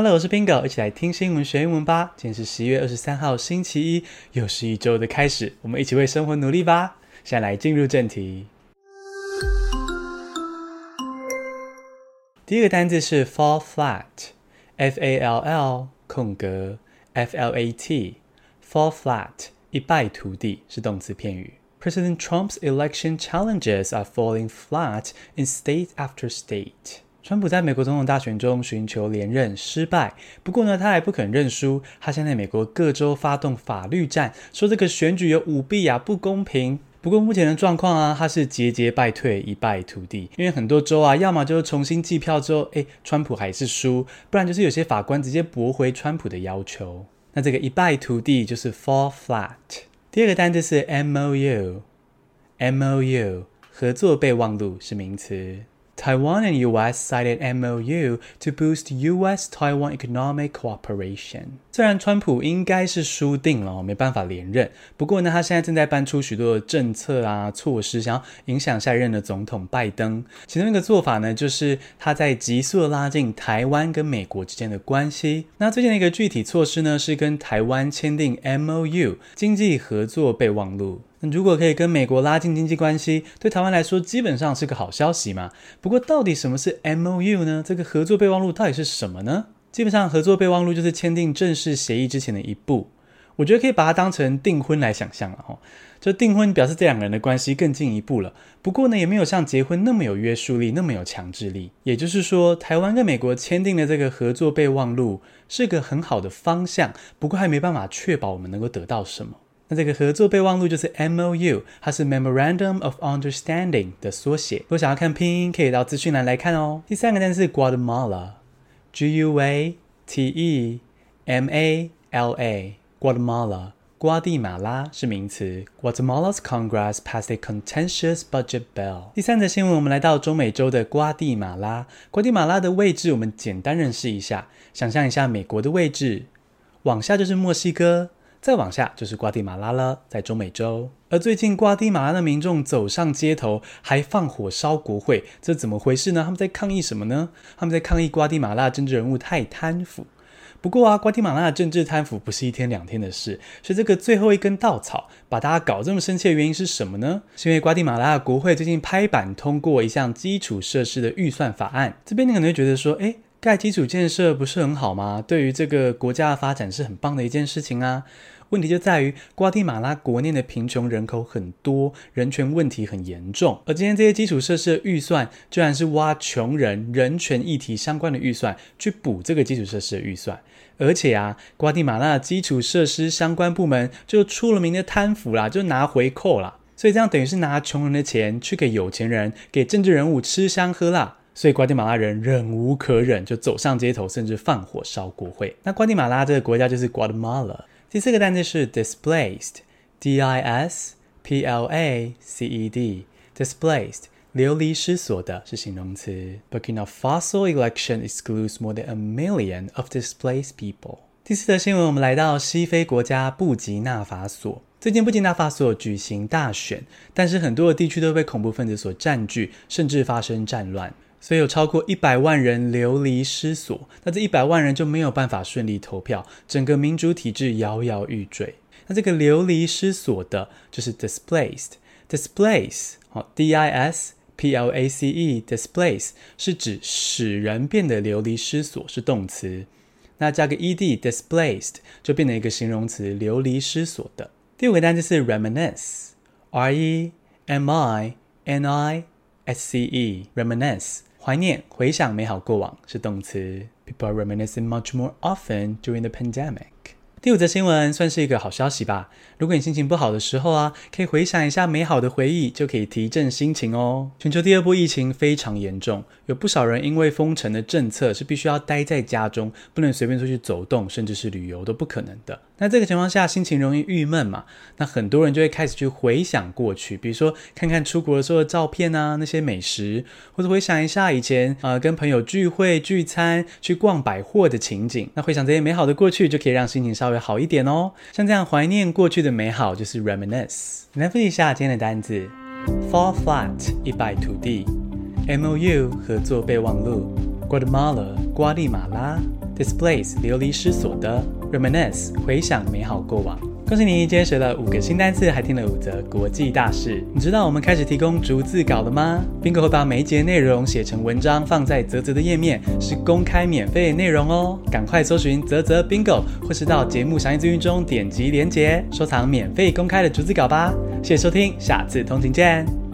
Hello，我是 Bingo，一起来听新闻学英文吧。今天是十一月二十三号，星期一，又是一周的开始。我们一起为生活努力吧。现在来进入正题。第一个单词是 fall flat，F A L L 空格 F L A T，fall flat，一败涂地，是动词片语。President Trump's election challenges are falling flat in state after state. 川普在美国总统大选中寻求连任失败，不过呢，他还不肯认输，他现在美国各州发动法律战，说这个选举有舞弊啊，不公平。不过目前的状况啊，他是节节败退，一败涂地，因为很多州啊，要么就是重新计票之后，诶，川普还是输，不然就是有些法官直接驳回川普的要求。那这个一败涂地就是 fall flat。第二个单词是 mou，mou 合作备忘录是名词。台湾 d US e 訂 MOU，to boost US Taiwan economic cooperation。雖然川普應該是輸定了，沒辦法連任。不過呢，他現在正在搬出許多政策啊、措施，想要影響下一任的總統拜登。其中一個做法呢，就是他在急速的拉近台灣跟美國之間的關係。那最近的一個具體措施呢，是跟台灣簽訂 MOU 經濟合作備忘錄。那如果可以跟美国拉近经济关系，对台湾来说基本上是个好消息嘛？不过到底什么是 M O U 呢？这个合作备忘录到底是什么呢？基本上合作备忘录就是签订正式协议之前的一步，我觉得可以把它当成订婚来想象了哈。就订婚表示这两个人的关系更进一步了，不过呢也没有像结婚那么有约束力，那么有强制力。也就是说，台湾跟美国签订的这个合作备忘录是个很好的方向，不过还没办法确保我们能够得到什么。那这个合作备忘录就是 M O U，它是 Memorandum of Understanding 的缩写。如果想要看拼音，可以到资讯栏来看哦。第三个单词 Guatemala，G U A T E M A L A。Guatemala，瓜地马拉是名词。Guatemala's Congress passed a contentious budget bill。第三则新闻，我们来到中美洲的瓜地马拉。瓜地马拉的位置，我们简单认识一下，想象一下美国的位置，往下就是墨西哥。再往下就是瓜地马拉了，在中美洲。而最近，瓜地马拉的民众走上街头，还放火烧国会，这怎么回事呢？他们在抗议什么呢？他们在抗议瓜地马拉政治人物太贪腐。不过啊，瓜地马拉的政治贪腐不是一天两天的事，是这个最后一根稻草把大家搞这么生气的原因是什么呢？是因为瓜地马拉的国会最近拍板通过一项基础设施的预算法案。这边你可能会觉得说，哎。盖基础建设不是很好吗？对于这个国家的发展是很棒的一件事情啊。问题就在于，瓜地马拉国内的贫穷人口很多，人权问题很严重。而今天这些基础设施的预算，居然是挖穷人、人权议题相关的预算去补这个基础设施的预算。而且啊，瓜地马拉的基础设施相关部门就出了名的贪腐啦，就拿回扣啦。所以这样等于是拿穷人的钱去给有钱人、给政治人物吃香喝辣。所以，瓜地马拉人忍无可忍，就走上街头，甚至放火烧国会。那瓜地马拉这个国家就是 Guatemala。第四个单词是 displaced，D-I-S-P-L-A-C-E-D，displaced，流离失所的是形容词。o f a 法 o election excludes more than a million of displaced people。第四则新闻，我们来到西非国家布吉纳法索。最近布吉纳法索举行大选，但是很多的地区都被恐怖分子所占据，甚至发生战乱。所以有超过一百万人流离失所，那这一百万人就没有办法顺利投票，整个民主体制摇摇欲坠。那这个流离失所的，就是 displaced，displace，哦，d i s p l a c e，displaced 是指使人变得流离失所，是动词。那加个 e d，displaced 就变成一个形容词，流离失所的。第五个单词是 reminence，r e m i n i s c e r e m i n i s c e 怀念、回想美好过往是动词。People are reminiscing much more often during the pandemic。第五则新闻算是一个好消息吧。如果你心情不好的时候啊，可以回想一下美好的回忆，就可以提振心情哦。全球第二波疫情非常严重，有不少人因为封城的政策是必须要待在家中，不能随便出去走动，甚至是旅游都不可能的。那这个情况下，心情容易郁闷嘛？那很多人就会开始去回想过去，比如说看看出国的时候的照片啊，那些美食，或者回想一下以前啊跟朋友聚会、聚餐、去逛百货的情景。那回想这些美好的过去，就可以让心情稍微好一点哦。像这样怀念过去的美好，就是 reminisce。来复习一下今天的单词：fall flat 一败涂地，mou 合作备忘录，Guatemala 瓜马拉 d i s p l a c e 流离失所的。Reminisce 回想美好过往。恭喜你，今天学了五个新单词，还听了五则国际大事。你知道我们开始提供逐字稿了吗？Bingo 把每一节内容写成文章，放在泽泽的页面，是公开免费内容哦。赶快搜寻“泽泽 Bingo” 或是到节目详细资讯中点击连结，收藏免费公开的逐字稿吧。谢谢收听，下次通勤见。